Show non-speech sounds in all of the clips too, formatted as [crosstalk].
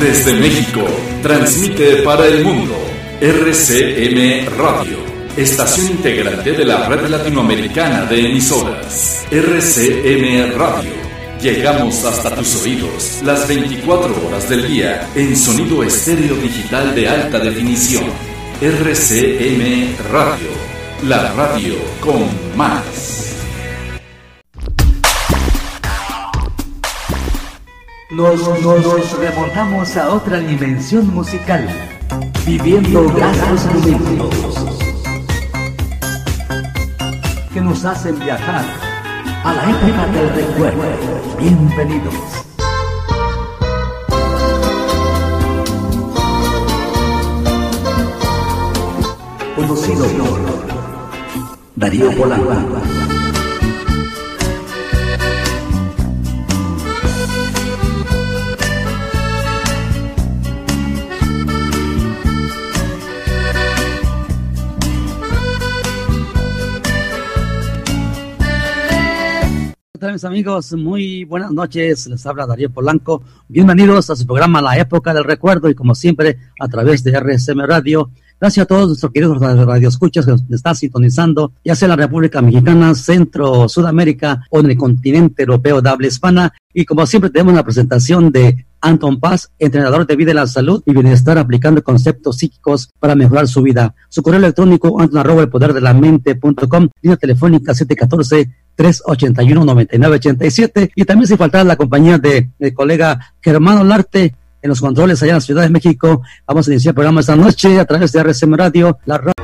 Desde México, transmite para el mundo RCM Radio, estación integrante de la red latinoamericana de emisoras. RCM Radio. Llegamos hasta tus oídos las 24 horas del día en sonido estéreo digital de alta definición. RCM Radio, la radio con más. Nos, nos, remontamos a otra dimensión musical, viviendo grandes momentos que nos hacen viajar a la época del recuerdo. Bienvenidos. Conocido por Darío Polanco. Mis amigos? Muy buenas noches. Les habla Darío Polanco. Bienvenidos a su programa La Época del Recuerdo y como siempre a través de RSM Radio. Gracias a todos nuestros queridos radioescuchas que nos están sintonizando, ya sea en la República Mexicana, Centro, Sudamérica o en el continente europeo de habla hispana. Y como siempre tenemos la presentación de Anton Paz, entrenador de vida y la salud y bienestar aplicando conceptos psíquicos para mejorar su vida. Su correo electrónico anton arroba de la línea telefónica 714 381-9987 y también sin faltar la compañía de mi colega Germán Olarte en los controles allá en la Ciudad de México. Vamos a iniciar el programa esta noche a través de RCM Radio, la radio.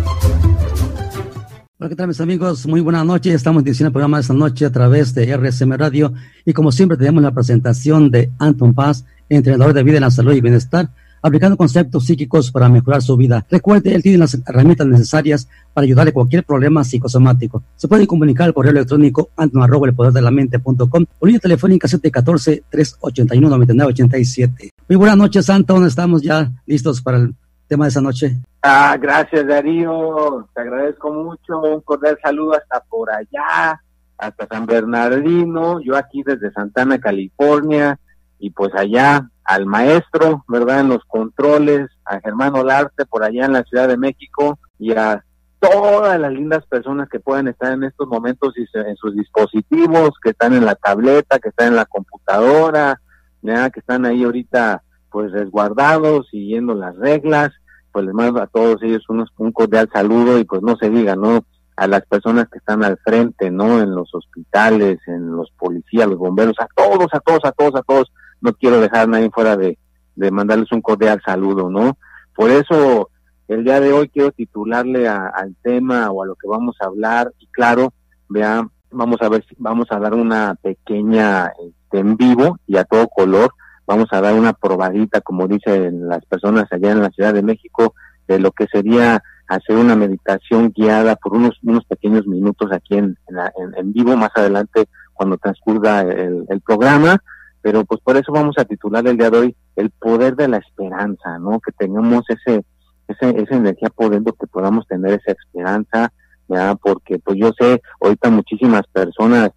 Hola, ¿qué tal mis amigos? Muy buenas noches. Estamos diciendo el programa de esta noche a través de RSM Radio y como siempre tenemos la presentación de Anton Paz, entrenador de vida en la salud y bienestar, aplicando conceptos psíquicos para mejorar su vida. Recuerde, él tiene las herramientas necesarias para ayudarle a cualquier problema psicosomático. Se puede comunicar al correo electrónico anton arroba de la mente.com o línea telefónica 714-381-9987. Muy buenas noches, Anton. Estamos ya listos para el tema de esa noche. Ah, gracias Darío, te agradezco mucho, un cordial saludo hasta por allá, hasta San Bernardino, yo aquí desde Santana, California, y pues allá al maestro, ¿verdad? En los controles, a Germán Olarte por allá en la Ciudad de México, y a todas las lindas personas que pueden estar en estos momentos en sus dispositivos, que están en la tableta, que están en la computadora, ¿ya? que están ahí ahorita pues resguardados, siguiendo las reglas, pues les mando a todos ellos unos, un cordial saludo y pues no se diga, ¿no? A las personas que están al frente, ¿no? En los hospitales, en los policías, los bomberos, a todos, a todos, a todos, a todos. No quiero dejar a nadie fuera de, de mandarles un cordial saludo, ¿no? Por eso el día de hoy quiero titularle al tema o a lo que vamos a hablar y claro, vean, vamos a ver si vamos a dar una pequeña este, en vivo y a todo color vamos a dar una probadita, como dicen las personas allá en la Ciudad de México, de lo que sería hacer una meditación guiada por unos, unos pequeños minutos aquí en, en, vivo, más adelante cuando transcurra el, el, programa, pero pues por eso vamos a titular el día de hoy el poder de la esperanza, ¿no? Que tengamos ese, ese esa energía podendo que podamos tener esa esperanza, ya, porque pues yo sé, ahorita muchísimas personas,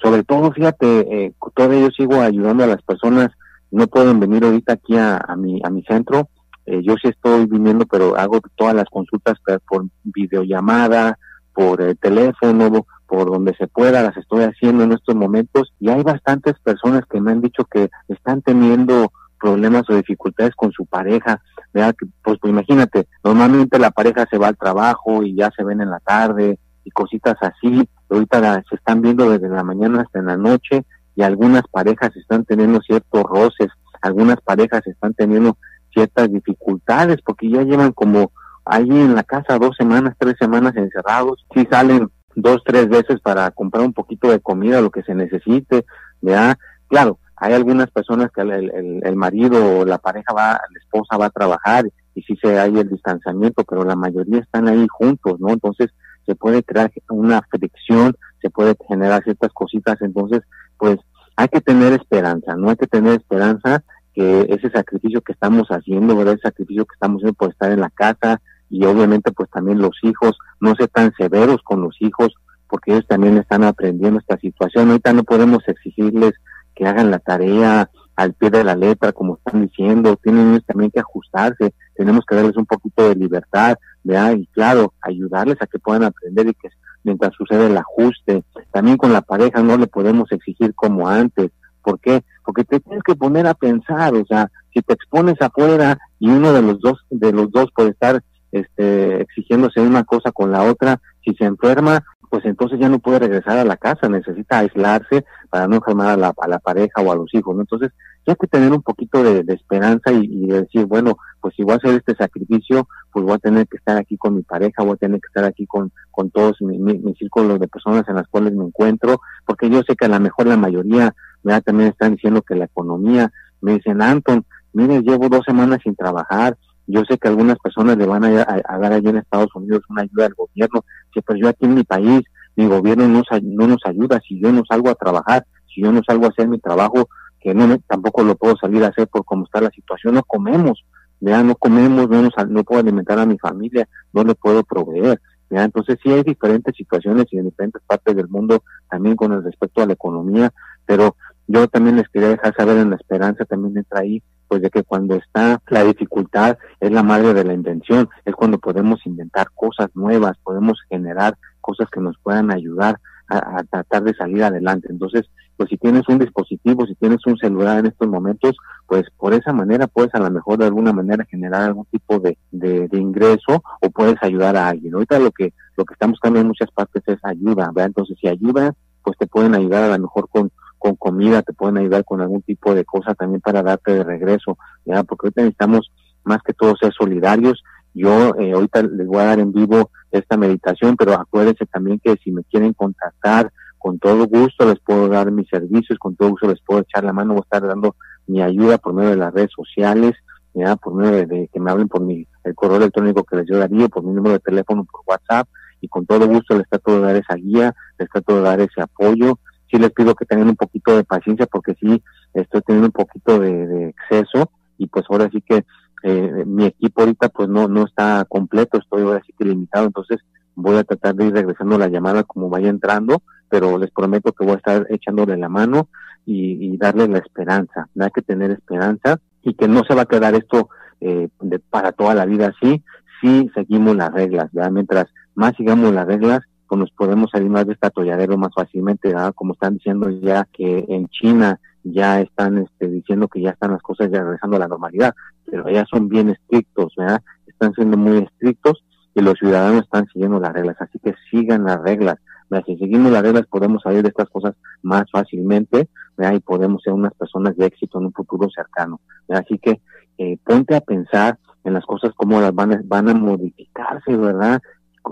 sobre todo, fíjate, eh, todavía yo sigo ayudando a las personas no pueden venir ahorita aquí a, a, mi, a mi centro. Eh, yo sí estoy viniendo, pero hago todas las consultas por videollamada, por eh, teléfono, por donde se pueda, las estoy haciendo en estos momentos y hay bastantes personas que me han dicho que están teniendo problemas o dificultades con su pareja, ¿verdad? Pues, pues imagínate, normalmente la pareja se va al trabajo y ya se ven en la tarde y cositas así, ahorita se están viendo desde la mañana hasta en la noche y algunas parejas están teniendo ciertos roces, algunas parejas están teniendo ciertas dificultades porque ya llevan como ahí en la casa dos semanas, tres semanas encerrados, si salen dos, tres veces para comprar un poquito de comida, lo que se necesite, ¿ya? Claro, hay algunas personas que el, el, marido o la pareja va, la esposa va a trabajar y sí se hay el distanciamiento, pero la mayoría están ahí juntos, ¿no? Entonces se puede crear una fricción, se puede generar ciertas cositas, entonces pues hay que tener esperanza, no hay que tener esperanza que ese sacrificio que estamos haciendo, ¿verdad? Ese sacrificio que estamos haciendo por estar en la casa y obviamente pues también los hijos, no ser tan severos con los hijos porque ellos también están aprendiendo esta situación. Ahorita no podemos exigirles que hagan la tarea al pie de la letra, como están diciendo, tienen ellos también que ajustarse, tenemos que darles un poquito de libertad, ¿verdad? Y claro, ayudarles a que puedan aprender y que mientras sucede el ajuste, también con la pareja no le podemos exigir como antes, ¿por qué? Porque te tienes que poner a pensar, o sea, si te expones afuera y uno de los dos, de los dos puede estar este, exigiéndose una cosa con la otra, si se enferma, pues entonces ya no puede regresar a la casa, necesita aislarse para no enfermar a la, a la pareja o a los hijos, ¿no? Entonces, hay que tener un poquito de, esperanza y, decir, bueno, pues si voy a hacer este sacrificio, pues voy a tener que estar aquí con mi pareja, voy a tener que estar aquí con, con todos mis mi, círculos de personas en las cuales me encuentro, porque yo sé que a lo mejor la mayoría, ya también están diciendo que la economía, me dicen, Anton, mire, llevo dos semanas sin trabajar, yo sé que algunas personas le van a, dar allí en Estados Unidos una ayuda al gobierno, que pues yo aquí en mi país, mi gobierno no, no nos ayuda, si yo no salgo a trabajar, si yo no salgo a hacer mi trabajo, que no tampoco lo puedo salir a hacer por cómo está la situación, no comemos, ya no comemos, no, nos, no puedo alimentar a mi familia, no le puedo proveer. ¿ya? Entonces sí hay diferentes situaciones y en diferentes partes del mundo también con el respecto a la economía, pero yo también les quería dejar saber en la esperanza, también entra ahí pues de que cuando está la dificultad es la madre de la invención, es cuando podemos inventar cosas nuevas, podemos generar cosas que nos puedan ayudar a, tratar de salir adelante. Entonces, pues si tienes un dispositivo, si tienes un celular en estos momentos, pues por esa manera puedes a lo mejor de alguna manera generar algún tipo de, de, ingreso o puedes ayudar a alguien. Ahorita lo que, lo que estamos buscando en muchas partes es ayuda, ¿verdad? Entonces, si ayuda, pues te pueden ayudar a lo mejor con con comida, te pueden ayudar con algún tipo de cosa también para darte de regreso, ¿ya? Porque ahorita necesitamos más que todo ser solidarios. Yo eh, ahorita les voy a dar en vivo esta meditación, pero acuérdense también que si me quieren contactar, con todo gusto les puedo dar mis servicios, con todo gusto les puedo echar la mano, voy a estar dando mi ayuda por medio de las redes sociales, ya por medio de, que me hablen por mi el correo electrónico que les yo daría, por mi número de teléfono, por WhatsApp, y con todo gusto les trato de dar esa guía, les trato de dar ese apoyo, sí les pido que tengan un poquito de paciencia porque sí estoy teniendo un poquito de, exceso y pues ahora sí que eh, mi equipo ahorita pues no no está completo, estoy ahora sí que limitado, entonces voy a tratar de ir regresando la llamada como vaya entrando, pero les prometo que voy a estar echándole la mano y, darle la esperanza, hay que tener esperanza y que no se va a quedar esto eh, para toda la vida así, si seguimos las reglas, ¿verdad? mientras más sigamos las reglas, pues nos podemos salir más de este atolladero más fácilmente, como están diciendo ya que en China ya están este, diciendo que ya están las cosas ya regresando a la normalidad, pero ya son bien estrictos, ¿verdad? están siendo muy estrictos y los ciudadanos están siguiendo las reglas, así que sigan las reglas. Si seguimos las reglas podemos salir de estas cosas más fácilmente ¿verdad? y podemos ser unas personas de éxito en un futuro cercano. Así que eh, ponte a pensar en las cosas como las van, van a modificarse, ¿verdad?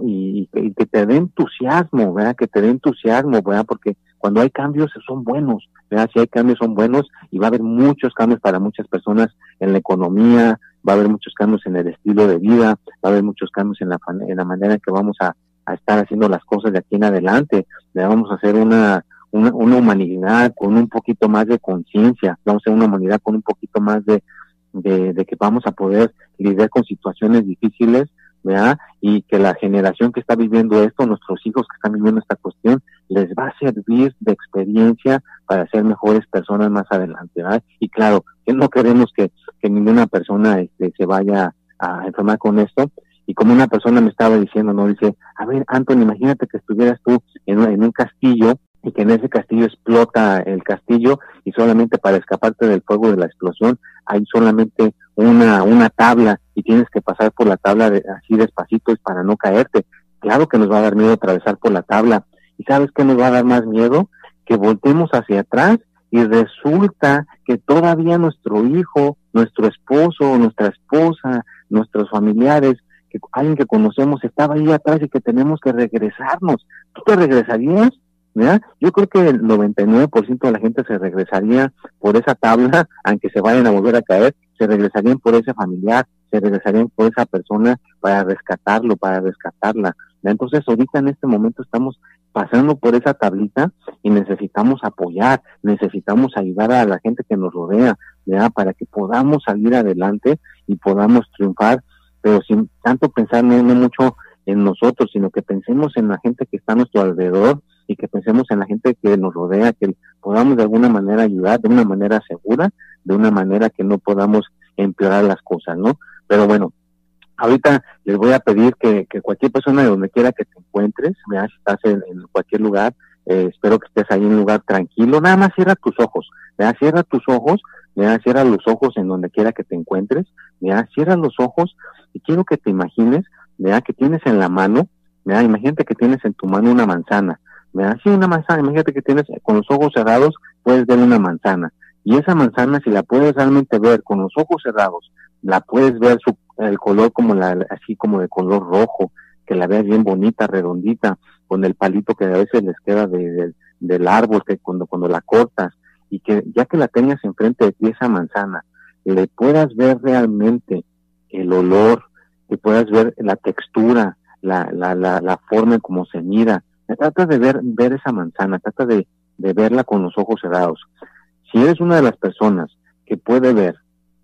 Y, que te dé entusiasmo, ¿verdad? Que te dé entusiasmo, ¿verdad? Porque cuando hay cambios son buenos, ¿verdad? Si hay cambios son buenos y va a haber muchos cambios para muchas personas en la economía, va a haber muchos cambios en el estilo de vida, va a haber muchos cambios en la, en la manera en que vamos a, estar haciendo las cosas de aquí en adelante, vamos a hacer una, una, humanidad con un poquito más de conciencia, vamos a ser una humanidad con un poquito más de, de, de que vamos a poder lidiar con situaciones difíciles y que la generación que está viviendo esto, nuestros hijos que están viviendo esta cuestión, les va a servir de experiencia para ser mejores personas más adelante, ¿verdad? Y claro, que no queremos que, que ninguna persona este, se vaya a enfermar con esto, y como una persona me estaba diciendo, ¿no? Dice, a ver, Anton, imagínate que estuvieras tú en, en un castillo y que en ese castillo explota el castillo y solamente para escaparte del fuego de la explosión hay solamente una, una tabla y tienes que pasar por la tabla de, así despacito para no caerte. Claro que nos va a dar miedo atravesar por la tabla. ¿Y sabes qué nos va a dar más miedo? Que voltemos hacia atrás y resulta que todavía nuestro hijo, nuestro esposo, nuestra esposa, nuestros familiares que alguien que conocemos estaba ahí atrás y que tenemos que regresarnos. ¿Tú te regresarías? ¿Verdad? Yo creo que el 99% de la gente se regresaría por esa tabla, [laughs] aunque se vayan a volver a caer, se regresarían por ese familiar, se regresarían por esa persona para rescatarlo, para rescatarla. Entonces, ahorita en este momento estamos pasando por esa tablita y necesitamos apoyar, necesitamos ayudar a la gente que nos rodea. Para que podamos salir adelante y podamos triunfar, pero sin tanto pensar no, mucho en nosotros, sino que pensemos en la gente que está a nuestro alrededor y que pensemos en la gente que nos rodea, que podamos de alguna manera ayudar, de una manera segura, de una manera que no podamos empeorar las cosas, ¿no? Pero bueno, ahorita les voy a pedir que, cualquier persona de donde quiera que te encuentres, si estás en, cualquier lugar, eh, espero que estés ahí en un lugar tranquilo, nada más cierra tus ojos, ¿verdad? cierra tus ojos, ¿verdad? cierra los ojos en donde quiera que te encuentres, ¿verdad? cierra los ojos y quiero que te imagines, ¿verdad? que tienes en la mano, ¿verdad? imagínate que tienes en tu mano una manzana, ¿verdad? sí, una manzana, imagínate que tienes con los ojos cerrados, puedes ver una manzana, y esa manzana si la puedes realmente ver con los ojos cerrados, la puedes ver su, el color como la, así como de color rojo, que la veas bien bonita, redondita, con el palito que a veces les queda de, del árbol, que cuando, cuando la cortas, y que ya que la tengas enfrente de ti esa manzana, le puedas ver realmente el olor, que puedas ver la textura, la, la, la, la forma en cómo se mira. Trata de ver, ver esa manzana, trata de, de verla con los ojos cerrados. Si eres una de las personas que puede ver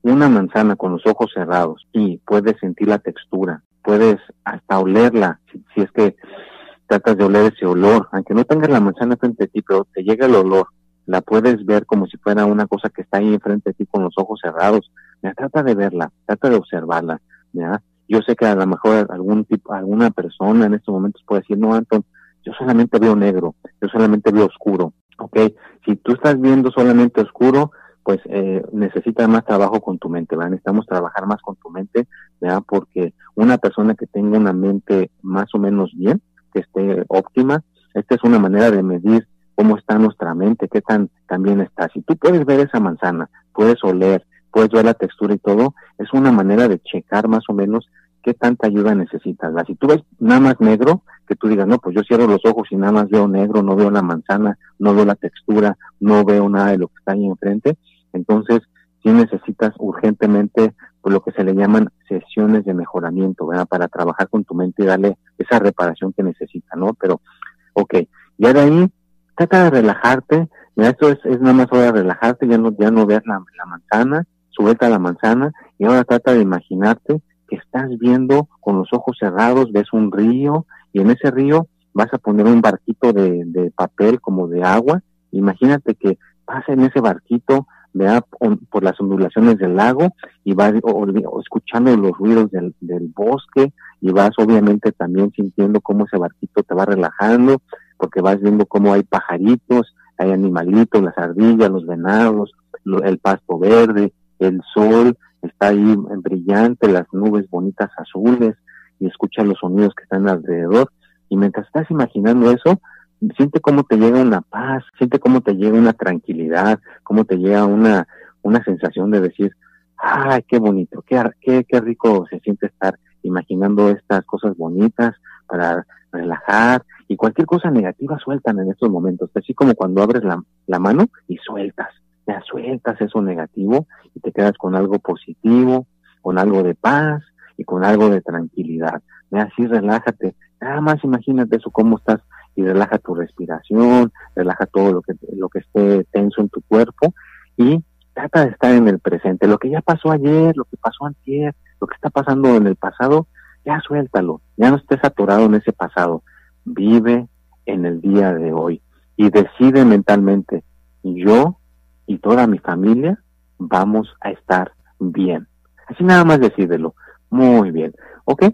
una manzana con los ojos cerrados y puedes sentir la textura, puedes hasta olerla, si, es que tratas de oler ese olor, aunque no tengas la manzana frente a ti, pero te llega el olor, la puedes ver como si fuera una cosa que está ahí enfrente de ti con los ojos cerrados, trata de verla, trata de observarla, ¿ya? Yo sé que a lo mejor algún tipo, alguna persona en estos momentos puede decir, no, Anton, yo solamente veo negro, yo solamente veo oscuro, ¿ok? Si tú estás viendo solamente oscuro, pues eh, necesita más trabajo con tu mente, ¿verdad? Necesitamos trabajar más con tu mente, ¿verdad? Porque una persona que tenga una mente más o menos bien, que esté óptima, esta es una manera de medir cómo está nuestra mente, qué tan, tan bien está. Si tú puedes ver esa manzana, puedes oler, puedes ver la textura y todo, es una manera de checar más o menos qué tanta ayuda necesitas. Si tú ves nada más negro, que tú digas, no, pues yo cierro los ojos y nada más veo negro, no veo la manzana, no veo la textura, no veo nada de lo que está ahí enfrente, entonces, sí necesitas urgentemente por lo que se le llaman sesiones de mejoramiento, ¿verdad? Para trabajar con tu mente y darle esa reparación que necesita, ¿no? Pero, ok, ya de ahí, trata de relajarte, mira, esto es, es nada más hora de relajarte, ya no, ya no veas la, la manzana, suelta la manzana y ahora trata de imaginarte que estás viendo con los ojos cerrados, ves un río y en ese río vas a poner un barquito de, de papel como de agua. Imagínate que pasa en ese barquito vea por las ondulaciones del lago y vas escuchando los ruidos del, del, bosque y vas obviamente también sintiendo cómo ese barquito te va relajando porque vas viendo cómo hay pajaritos, hay animalitos, las ardillas, los venados, el pasto verde, el sol está ahí brillante, las nubes bonitas azules y escuchas los sonidos que están alrededor. Y mientras estás imaginando eso, siente cómo te llega una paz, siente cómo te llega una tranquilidad, cómo te llega una, una sensación de decir, ay, qué bonito, qué, qué, qué rico se siente estar imaginando estas cosas bonitas para relajar y cualquier cosa negativa sueltan en estos momentos, así como cuando abres la, la mano y sueltas, ya sueltas eso negativo y te quedas con algo positivo, con algo de paz y con algo de tranquilidad. Así relájate, nada más imagínate eso, cómo estás y relaja tu respiración, relaja todo lo que, lo que esté tenso en tu cuerpo y trata de estar en el presente. Lo que ya pasó ayer, lo que pasó ayer, lo que está pasando en el pasado, ya suéltalo, ya no estés atorado en ese pasado. Vive en el día de hoy y decide mentalmente, yo y toda mi familia vamos a estar bien. Así nada más decídelo. Muy bien. ¿Ok?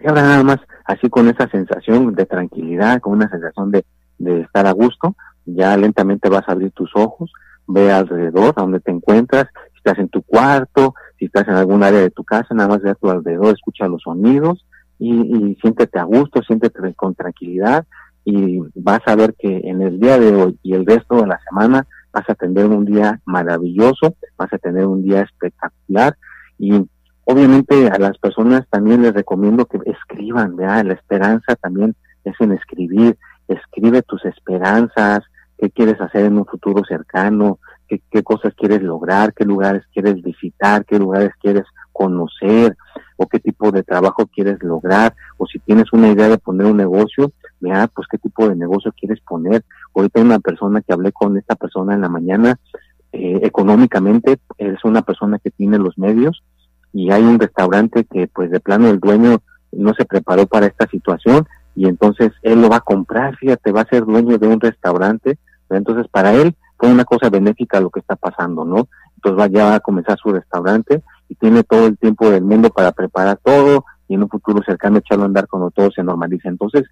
Y ahora nada más así con esa sensación de tranquilidad, con una sensación de, de estar a gusto, ya lentamente vas a abrir tus ojos, ve alrededor a donde te encuentras, si estás en tu cuarto, si estás en algún área de tu casa, nada más ve a tu alrededor, escucha los sonidos y, y siéntete a gusto, siéntete con tranquilidad y vas a ver que en el día de hoy y el resto de la semana vas a tener un día maravilloso, vas a tener un día espectacular y obviamente a las personas también les recomiendo que escriban, ¿verdad? La esperanza también es en escribir, escribe tus esperanzas, qué quieres hacer en un futuro cercano, qué, qué cosas quieres lograr, qué lugares quieres visitar, qué lugares quieres conocer o qué tipo de trabajo quieres lograr o si tienes una idea de poner un negocio, vea pues qué tipo de negocio quieres poner. Ahorita una persona que hablé con esta persona en la mañana, eh, económicamente es una persona que tiene los medios y hay un restaurante que pues de plano el dueño no se preparó para esta situación y entonces él lo va a comprar, fíjate, va a ser dueño de un restaurante, entonces para él fue una cosa benéfica lo que está pasando, ¿no? Entonces va, ya va a comenzar su restaurante y tiene todo el tiempo del mundo para preparar todo y en un futuro cercano echarlo a andar cuando todo se normaliza. Entonces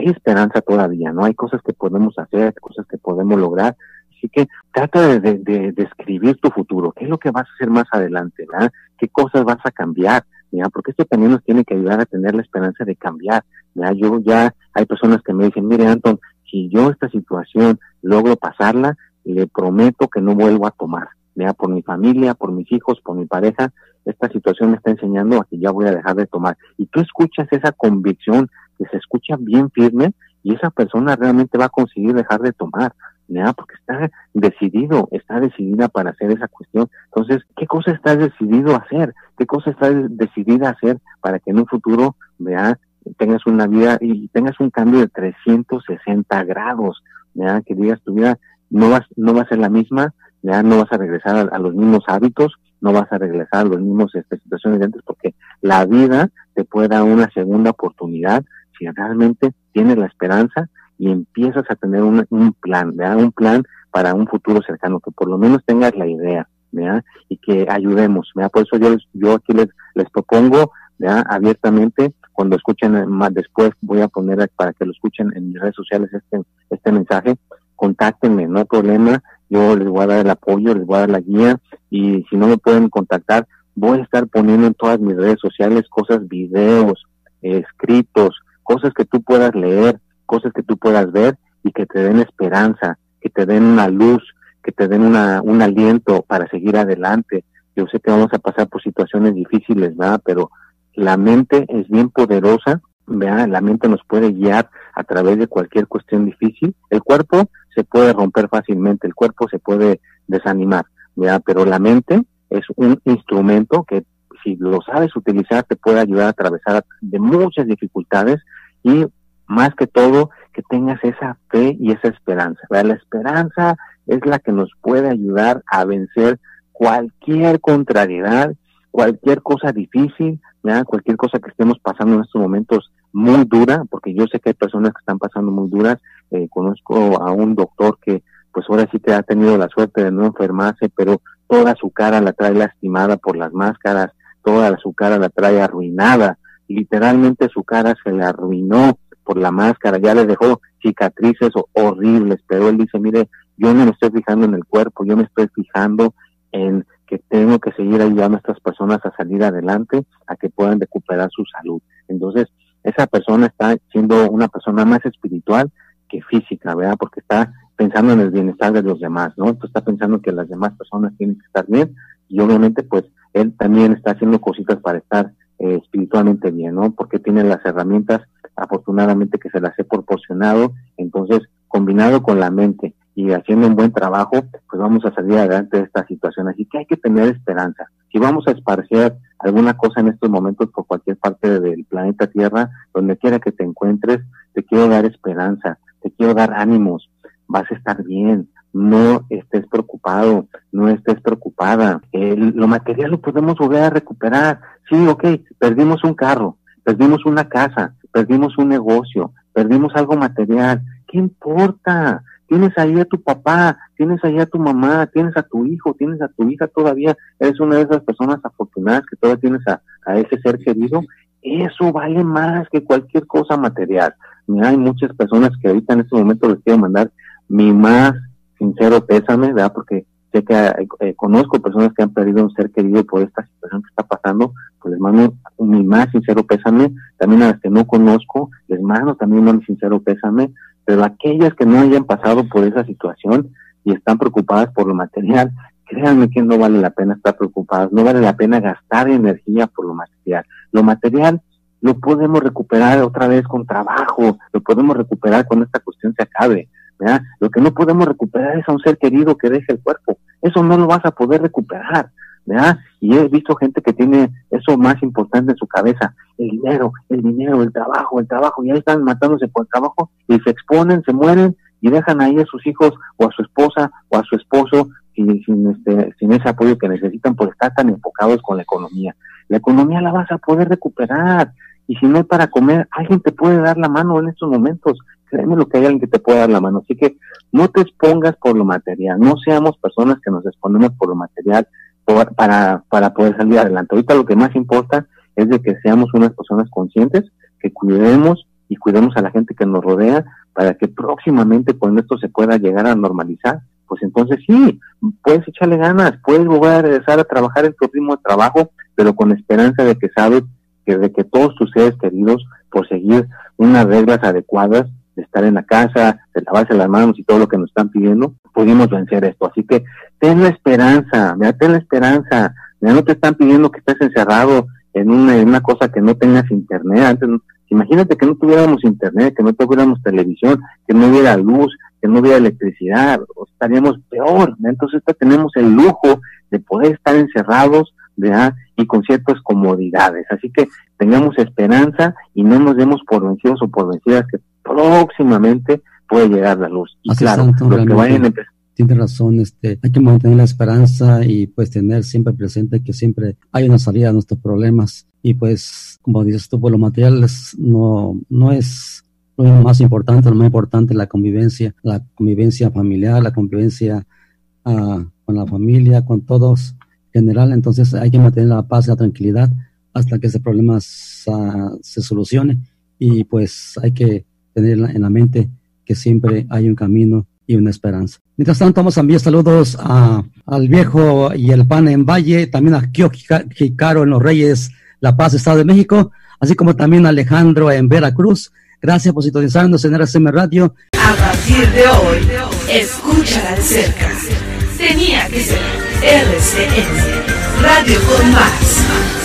hay esperanza todavía, ¿no? Hay cosas que podemos hacer, cosas que podemos lograr. Así que trata de, de, tu futuro, qué es lo que vas a hacer más adelante, ¿verdad? ¿Qué cosas vas a cambiar? ¿ya? Porque esto también nos tiene que ayudar a tener la esperanza de cambiar, ¿ya? Yo ya, hay personas que me dicen, mire Anton, si yo esta situación logro pasarla, le prometo que no vuelvo a tomar, ¿ya? Por mi familia, por mis hijos, por mi pareja, esta situación me está enseñando a que ya voy a dejar de tomar. Y tú escuchas esa convicción que se escucha bien firme y esa persona realmente va a conseguir dejar de tomar, ¿ya? Porque está decidido, está decidida para hacer esa cuestión. Entonces, ¿qué cosa estás decidido a hacer? ¿Qué cosa estás decidida a hacer para que en un futuro, vea, tengas una vida y tengas un cambio de 360 grados, ¿ya? Que digas tu vida no vas, no va a ser la misma, ya no vas a regresar a, los mismos hábitos, no vas a regresar a los mismos este, situaciones de antes, porque la vida te puede dar una segunda oportunidad si realmente tienes la esperanza y empiezas a tener un, un plan, ¿verdad? Un plan para un futuro cercano, que por lo menos tengas la idea, ¿verdad? Y que ayudemos, ¿verdad? Por eso yo, yo aquí les, les propongo, ¿verdad? Abiertamente, cuando escuchen más después, voy a poner para que lo escuchen en mis redes sociales este, este mensaje, contáctenme, no hay problema, yo les voy a dar el apoyo, les voy a dar la guía y si no me pueden contactar, voy a estar poniendo en todas mis redes sociales cosas, videos, escritos, cosas que tú puedas leer, cosas que tú puedas ver y que te den esperanza, que te den una luz, que te den una, un aliento para seguir adelante. Yo sé que vamos a pasar por situaciones difíciles, ¿verdad? Pero la mente es bien poderosa, ¿verdad? La mente nos puede guiar a través de cualquier cuestión difícil. El cuerpo se puede romper fácilmente, el cuerpo se puede desanimar, ¿ya? pero la mente es un instrumento que si lo sabes utilizar te puede ayudar a atravesar de muchas dificultades y más que todo que tengas esa fe y esa esperanza. La esperanza es la que nos puede ayudar a vencer cualquier contrariedad, cualquier cosa difícil, cualquier cosa que estemos pasando en estos momentos muy dura, porque yo sé que hay personas que están pasando muy duras. Eh, conozco a un doctor que, pues ahora sí que ha tenido la suerte de no enfermarse, pero toda su cara la trae lastimada por las máscaras, toda su cara la trae arruinada. Literalmente su cara se le arruinó por la máscara, ya le dejó cicatrices horribles, pero él dice, mire, yo no me estoy fijando en el cuerpo, yo me estoy fijando en que tengo que seguir ayudando a estas personas a salir adelante, a que puedan recuperar su salud. Entonces, esa persona está siendo una persona más espiritual que física, ¿verdad? Porque está pensando en el bienestar de los demás, ¿no? Está pensando que las demás personas tienen que estar bien y obviamente pues él también está haciendo cositas para estar eh, espiritualmente bien, ¿no? Porque tiene las herramientas afortunadamente que se las he proporcionado, entonces combinado con la mente y haciendo un buen trabajo, pues vamos a salir adelante de esta situación. Así que hay que tener esperanza. Si vamos a esparcer alguna cosa en estos momentos por cualquier parte del planeta Tierra, donde quiera que te encuentres, te quiero dar esperanza, te quiero dar ánimos, vas a estar bien, no estés preocupado, no estés preocupada. lo material lo podemos volver a recuperar. Sí, ok, perdimos un carro, perdimos una casa, perdimos un negocio, perdimos algo material. ¿Qué importa? Tienes ahí a tu papá, tienes ahí a tu mamá, tienes a tu hijo, tienes a tu hija todavía. Eres una de esas personas afortunadas que todavía tienes a, ese ser querido. Eso vale más que cualquier cosa material. Mira, hay muchas personas que ahorita en este momento les quiero mandar mi más sincero pésame, ¿verdad? Porque sé que eh, eh, conozco personas que han perdido un ser querido por esta situación que está pasando, pues les mando mi más sincero pésame, también a las que no conozco, les mando también un sincero pésame, pero aquellas que no hayan pasado por esa situación y están preocupadas por lo material, créanme que no vale la pena estar preocupados, no vale la pena gastar energía por lo material. Lo material lo podemos recuperar otra vez con trabajo, lo podemos recuperar cuando esta cuestión se acabe. Lo que no podemos recuperar es a un ser querido que deje el cuerpo. Eso no lo vas a poder recuperar. ¿verdad? Y he visto gente que tiene eso más importante en su cabeza, el dinero, el dinero, el trabajo, el trabajo, y ahí están matándose por el trabajo y se exponen, se mueren y dejan ahí a sus hijos o a su esposa o a su esposo sin, sin, este, sin ese apoyo que necesitan por estar tan enfocados con la economía. La economía la vas a poder recuperar y si no hay para comer, alguien te puede dar la mano en estos momentos. Créeme lo que hay alguien que te puede dar la mano. Así que no te expongas por lo material, no seamos personas que nos exponemos por lo material para, para poder salir adelante. Ahorita lo que más importa es de que seamos unas personas conscientes, que cuidemos y cuidemos a la gente que nos rodea para que próximamente cuando esto se pueda llegar a normalizar, pues entonces sí, puedes echarle ganas, puedes volver a regresar a trabajar en tu ritmo de trabajo, pero con esperanza de que sabes que de que todos tus seres queridos, por seguir unas reglas adecuadas, de estar en la casa, de lavarse las manos y todo lo que nos están pidiendo, pudimos vencer esto. Así que ten la esperanza, mira, ten la esperanza, ya no te están pidiendo que estés encerrado en una, cosa que no tengas internet, antes Imagínate que no tuviéramos internet, que no tuviéramos televisión, que no hubiera luz, que no hubiera electricidad, estaríamos peor. Entonces tenemos el lujo de poder estar encerrados y con ciertas comodidades. Así que tengamos esperanza y no nos demos por vencidos o por vencidas que próximamente puede llegar la luz. Y claro, los que vayan a tiene razón, este, hay que mantener la esperanza y pues tener siempre presente que siempre hay una salida a nuestros problemas. Y pues como dices tú, pues lo material no, no es lo más importante, lo más importante es la convivencia, la convivencia familiar, la convivencia uh, con la familia, con todos en general, entonces hay que mantener la paz y la tranquilidad hasta que ese problema uh, se solucione. Y pues hay que tener en la mente que siempre hay un camino y una esperanza. Mientras tanto, vamos a enviar saludos a, al viejo y el pan en Valle, también a Kio Hikaru en Los Reyes, La Paz, Estado de México, así como también a Alejandro en Veracruz. Gracias por sintonizarnos en RCM Radio. A partir de hoy, escúchala de cerca. Tenía que ser RCM, Radio con Más.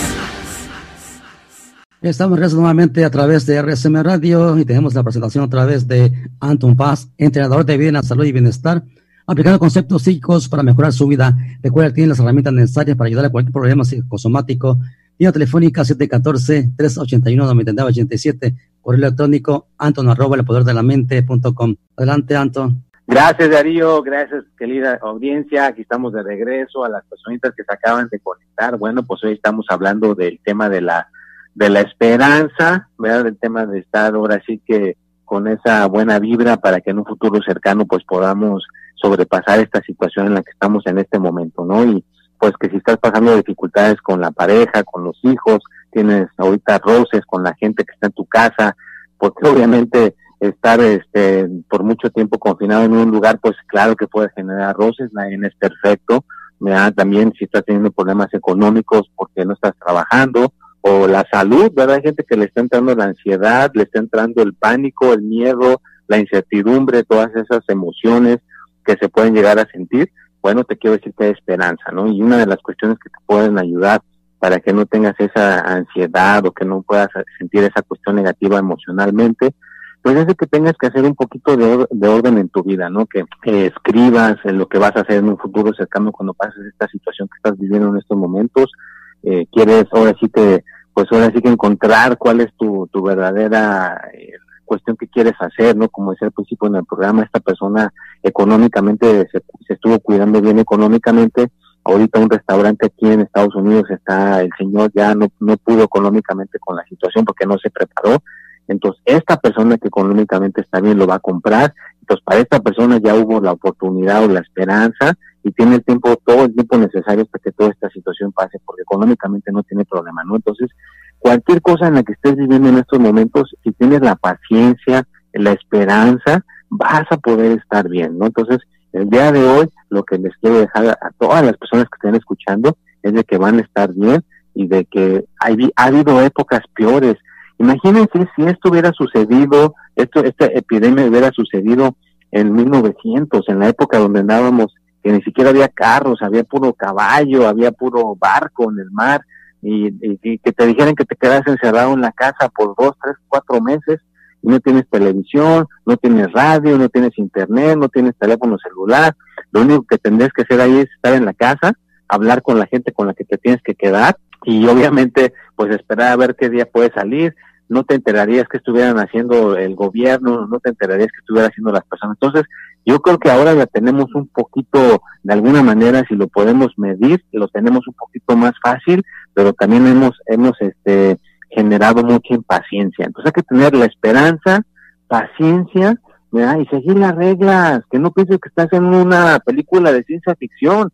Estamos nuevamente a través de RSM Radio y tenemos la presentación a través de Anton Paz, entrenador de vida salud y bienestar, aplicando conceptos psíquicos para mejorar su vida. Recuerda que tiene las herramientas necesarias para ayudar a cualquier problema psicosomático. Línea telefónica 714-381-9987, correo electrónico anton arroba el poder de la mente.com. Adelante, Anton. Gracias, Darío. Gracias, querida audiencia. Aquí estamos de regreso a las personitas que se acaban de conectar. Bueno, pues hoy estamos hablando del tema de la de la esperanza, ¿verdad? El tema de estar ahora sí que con esa buena vibra para que en un futuro cercano pues podamos sobrepasar esta situación en la que estamos en este momento, ¿no? Y pues que si estás pasando dificultades con la pareja, con los hijos, tienes ahorita roces con la gente que está en tu casa, porque [laughs] obviamente estar este por mucho tiempo confinado en un lugar, pues claro que puede generar roces, nadie es perfecto, ¿verdad? también si estás teniendo problemas económicos porque no estás trabajando, o la salud, ¿verdad? Hay gente que le está entrando la ansiedad, le está entrando el pánico, el miedo, la incertidumbre, todas esas emociones que se pueden llegar a sentir. Bueno, te quiero decir que hay esperanza, ¿no? Y una de las cuestiones que te pueden ayudar para que no tengas esa ansiedad o que no puedas sentir esa cuestión negativa emocionalmente, pues es de que tengas que hacer un poquito de, de orden en tu vida, ¿no? Que escribas en lo que vas a hacer en un futuro cercano cuando pases esta situación que estás viviendo en estos momentos. Eh, quieres ahora sí que pues ahora sí que encontrar cuál es tu, tu verdadera eh, cuestión que quieres hacer, ¿no? Como decía al principio en el programa, esta persona económicamente se, estuvo cuidando bien económicamente, ahorita un restaurante aquí en Estados Unidos está, el señor ya no, no pudo económicamente con la situación porque no se preparó, entonces esta persona que económicamente está bien lo va a comprar, entonces para esta persona ya hubo la oportunidad o la esperanza y tiene el tiempo, todo el tiempo necesario para que toda esta situación pase, porque económicamente no tiene problema, ¿no? Entonces, cualquier cosa en la que estés viviendo en estos momentos, si tienes la paciencia, la esperanza, vas a poder estar bien, ¿no? Entonces, el día de hoy, lo que les quiero dejar a, todas las personas que estén escuchando es de que van a estar bien y de que hay, ha habido épocas peores. Imagínense si esto hubiera sucedido, esto, esta epidemia hubiera sucedido en 1900, en la época donde andábamos que ni siquiera había carros, había puro caballo, había puro barco en el mar, y, que te dijeran que te quedas encerrado en la casa por dos, tres, cuatro meses, y no tienes televisión, no tienes radio, no tienes internet, no tienes teléfono celular, lo único que tendrías que hacer ahí es estar en la casa, hablar con la gente con la que te tienes que quedar, y obviamente pues esperar a ver qué día puede salir, no te enterarías que estuvieran haciendo el gobierno, no te enterarías que estuvieran haciendo las personas. Entonces, yo creo que ahora la tenemos un poquito, de alguna manera, si lo podemos medir, lo tenemos un poquito más fácil, pero también hemos, hemos este, generado mucha impaciencia. Entonces hay que tener la esperanza, paciencia, ¿verdad? y seguir las reglas, que no pienses que estás en una película de ciencia ficción.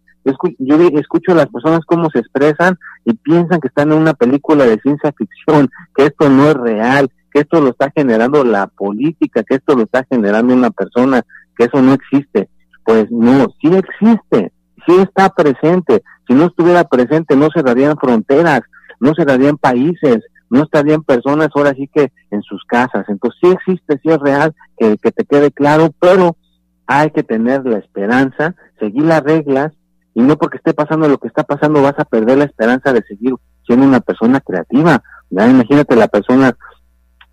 Yo escucho a las personas cómo se expresan y piensan que están en una película de ciencia ficción, que esto no es real, que esto lo está generando la política, que esto lo está generando una persona que eso no existe. Pues no, sí existe, sí está presente. Si no estuviera presente, no cerrarían fronteras, no cerrarían países, no estarían personas ahora sí que en sus casas. Entonces sí existe, sí es real, que, que te quede claro, pero hay que tener la esperanza, seguir las reglas, y no porque esté pasando lo que está pasando vas a perder la esperanza de seguir siendo una persona creativa. Imagínate la persona,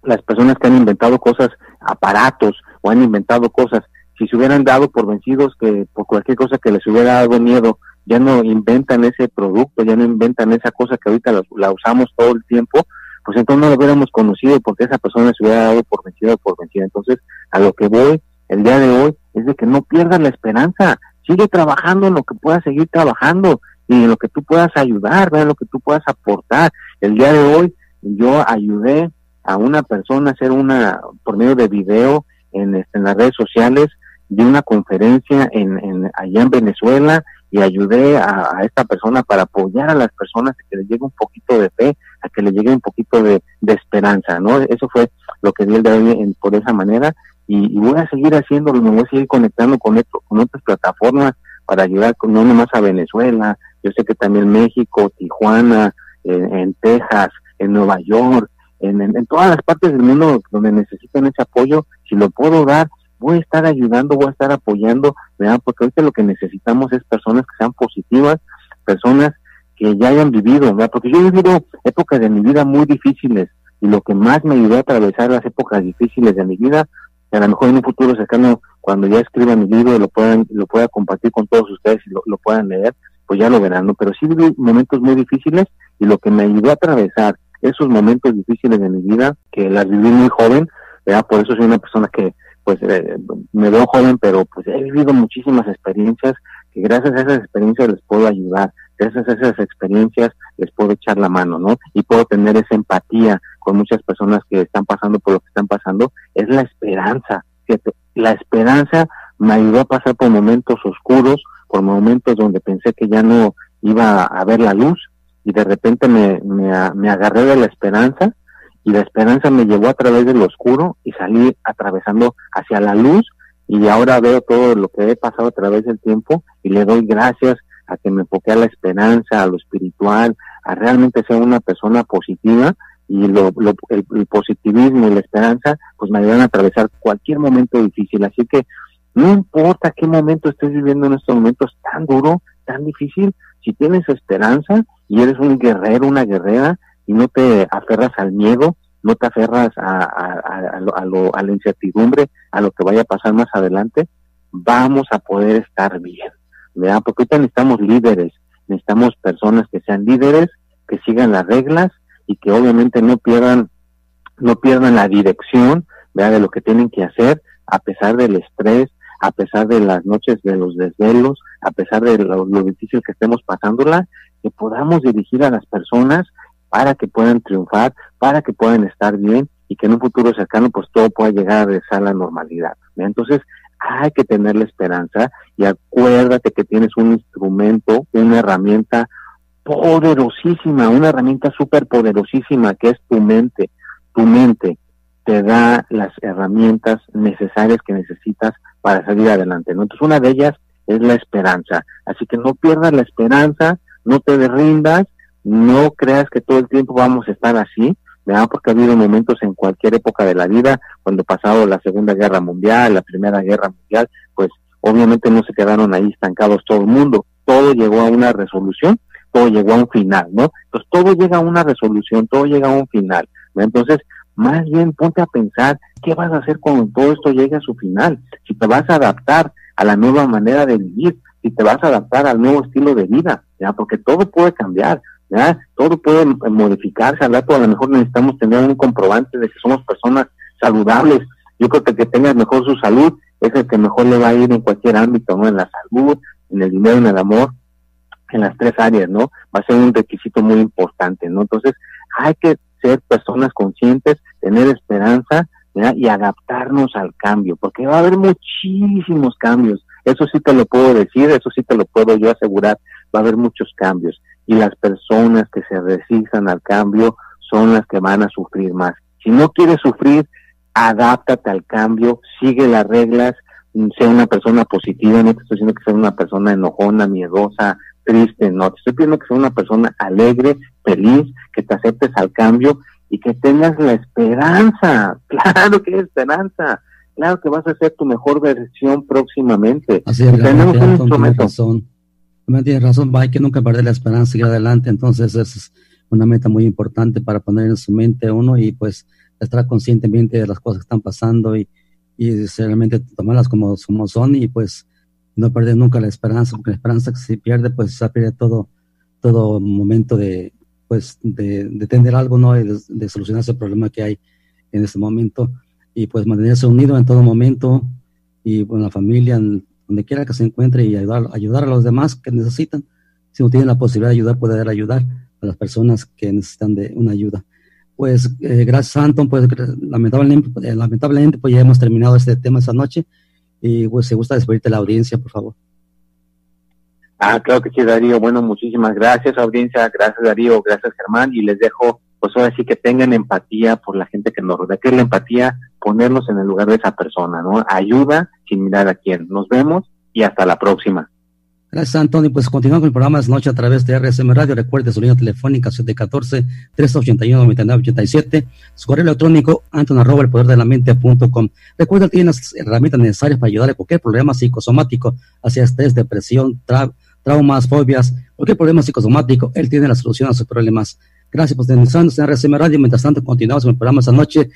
las personas que han inventado cosas, aparatos, o han inventado cosas si se hubieran dado por vencidos que por cualquier cosa que les hubiera dado miedo, ya no inventan ese producto, ya no inventan esa cosa que ahorita la, usamos todo el tiempo, pues entonces no lo hubiéramos conocido porque esa persona se hubiera dado por vencido o por vencida. Entonces, a lo que voy el día de hoy es de que no pierdas la esperanza, sigue trabajando en lo que puedas seguir trabajando y en lo que tú puedas ayudar, en lo que tú puedas aportar. El día de hoy yo ayudé a una persona a hacer una, por medio de video en, este, en las redes sociales, di una conferencia en, en, allá en Venezuela y ayudé a, esta persona para apoyar a las personas a que le llegue un poquito de fe, a que le llegue un poquito de, esperanza, ¿no? Eso fue lo que di el de hoy por esa manera y, voy a seguir haciéndolo, me voy a seguir conectando con, otras plataformas para ayudar no nomás a Venezuela, yo sé que también México, Tijuana, en, Texas, en Nueva York, en, en, todas las partes del mundo donde necesitan ese apoyo, si lo puedo dar, voy a estar ayudando, voy a estar apoyando, ¿verdad? porque ahorita lo que necesitamos es personas que sean positivas, personas que ya hayan vivido, ¿verdad? porque yo he vivido épocas de mi vida muy difíciles y lo que más me ayudó a atravesar las épocas difíciles de mi vida, a lo mejor en un futuro cercano, cuando ya escriba mi libro, lo puedan, lo pueda compartir con todos ustedes y lo, puedan leer, pues ya lo verán, ¿no? Pero sí viví momentos muy difíciles y lo que me ayudó a atravesar esos momentos difíciles de mi vida, que las viví muy joven, ¿verdad? Por eso soy una persona que pues eh, me veo joven, pero pues he vivido muchísimas experiencias que gracias a esas experiencias les puedo ayudar, gracias a esas experiencias les puedo echar la mano, ¿no? Y puedo tener esa empatía con muchas personas que están pasando por lo que están pasando, es la esperanza. La esperanza me ayudó a pasar por momentos oscuros, por momentos donde pensé que ya no iba a ver la luz y de repente me, me agarré de la esperanza y la esperanza me llevó a través del oscuro y salí atravesando hacia la luz y ahora veo todo lo que he pasado a través del tiempo y le doy gracias a que me enfoqué a la esperanza, a lo espiritual, a realmente ser una persona positiva y lo, el, positivismo y la esperanza pues me ayudan a atravesar cualquier momento difícil. Así que no importa qué momento estés viviendo en estos momentos tan duro, tan difícil, si tienes esperanza y eres un guerrero, una guerrera, y no te aferras al miedo, no te aferras a, a, a, lo, a, la incertidumbre, a lo que vaya a pasar más adelante, vamos a poder estar bien, ¿verdad? Porque ahorita necesitamos líderes, necesitamos personas que sean líderes, que sigan las reglas y que obviamente no pierdan, no pierdan la dirección, ¿verdad? De lo que tienen que hacer, a pesar del estrés, a pesar de las noches de los desvelos, a pesar de lo, lo difícil que estemos pasándola, que podamos dirigir a las personas para que puedan triunfar, para que puedan estar bien y que en un futuro cercano pues todo pueda llegar a regresar a la normalidad. Entonces hay que tener la esperanza y acuérdate que tienes un instrumento, una herramienta poderosísima, una herramienta súper poderosísima que es tu mente. Tu mente te da las herramientas necesarias que necesitas para salir adelante. ¿no? Entonces una de ellas es la esperanza. Así que no pierdas la esperanza, no te rindas no creas que todo el tiempo vamos a estar así, ¿verdad? Porque ha habido momentos en cualquier época de la vida, cuando pasado la Segunda Guerra Mundial, la Primera Guerra Mundial, pues obviamente no se quedaron ahí estancados todo el mundo, todo llegó a una resolución, todo llegó a un final, ¿no? Entonces todo llega a una resolución, todo llega a un final. Entonces, más bien ponte a pensar qué vas a hacer cuando todo esto llegue a su final, si te vas a adaptar a la nueva manera de vivir, si te vas a adaptar al nuevo estilo de vida, ¿ya? Porque todo puede cambiar, ¿ya? Todo puede modificarse, al rato a lo mejor necesitamos tener un comprobante de que somos personas saludables. Yo creo que el que tenga mejor su salud es el que mejor le va a ir en cualquier ámbito, ¿no? En la salud, en el dinero, en el amor, en las tres áreas, ¿no? Va a ser un requisito muy importante, ¿no? Entonces, hay que ser personas conscientes, tener esperanza y adaptarnos al cambio, porque va a haber muchísimos cambios. Eso sí te lo puedo decir, eso sí te lo puedo yo asegurar, va a haber muchos cambios. Y las personas que se resistan al cambio son las que van a sufrir más. Si no quieres sufrir, adáptate al cambio, sigue las reglas, sea una persona positiva, no te estoy diciendo que sea una persona enojona, miedosa, triste, no, te estoy pidiendo que sea una persona alegre, feliz, que te aceptes al cambio y que tengas la esperanza, [laughs] claro que es esperanza, claro que vas a ser tu mejor versión próximamente. Así es, tenemos un instrumento. Razón. Tienes razón, hay que nunca perder la esperanza y ir adelante, entonces es una meta muy importante para poner en su mente uno y pues estar conscientemente de las cosas que están pasando y, y realmente tomarlas como, como son y pues no perder nunca la esperanza, porque la esperanza que se pierde, pues se pierde todo, todo momento de, pues, de, de tener algo, ¿no? De, de, solucionar ese problema que hay en ese momento y pues mantenerse unido en todo momento y con la familia, donde quiera que se encuentre y ayudar, ayudar a los demás que necesitan. Si no tienen la posibilidad de ayudar, poder ayudar a las personas que necesitan de una ayuda pues eh, gracias Anton, pues lamentablemente, eh, lamentablemente pues ya hemos terminado este tema esta noche y pues se gusta despedirte la audiencia, por favor. Ah, claro que sí, Darío. Bueno, muchísimas gracias, audiencia. Gracias, Darío. Gracias, Germán. Y les dejo, pues ahora sí que tengan empatía por la gente que nos rodea. Que es la empatía? Ponernos en el lugar de esa persona, ¿no? Ayuda sin mirar a quién. Nos vemos y hasta la próxima. Gracias, Antonio. Pues continuamos con el programa de noche a través de RSM Radio. Recuerde su línea telefónica 714-381-9987. Su correo electrónico anton arroba el poder de la mente punto com. Recuerde, tiene las herramientas necesarias para ayudar a cualquier problema psicosomático, hacia estrés, depresión, traumas, fobias, cualquier problema psicosomático. Él tiene la solución a sus problemas. Gracias por estar en RSM Radio. Mientras tanto, continuamos con el programa esta noche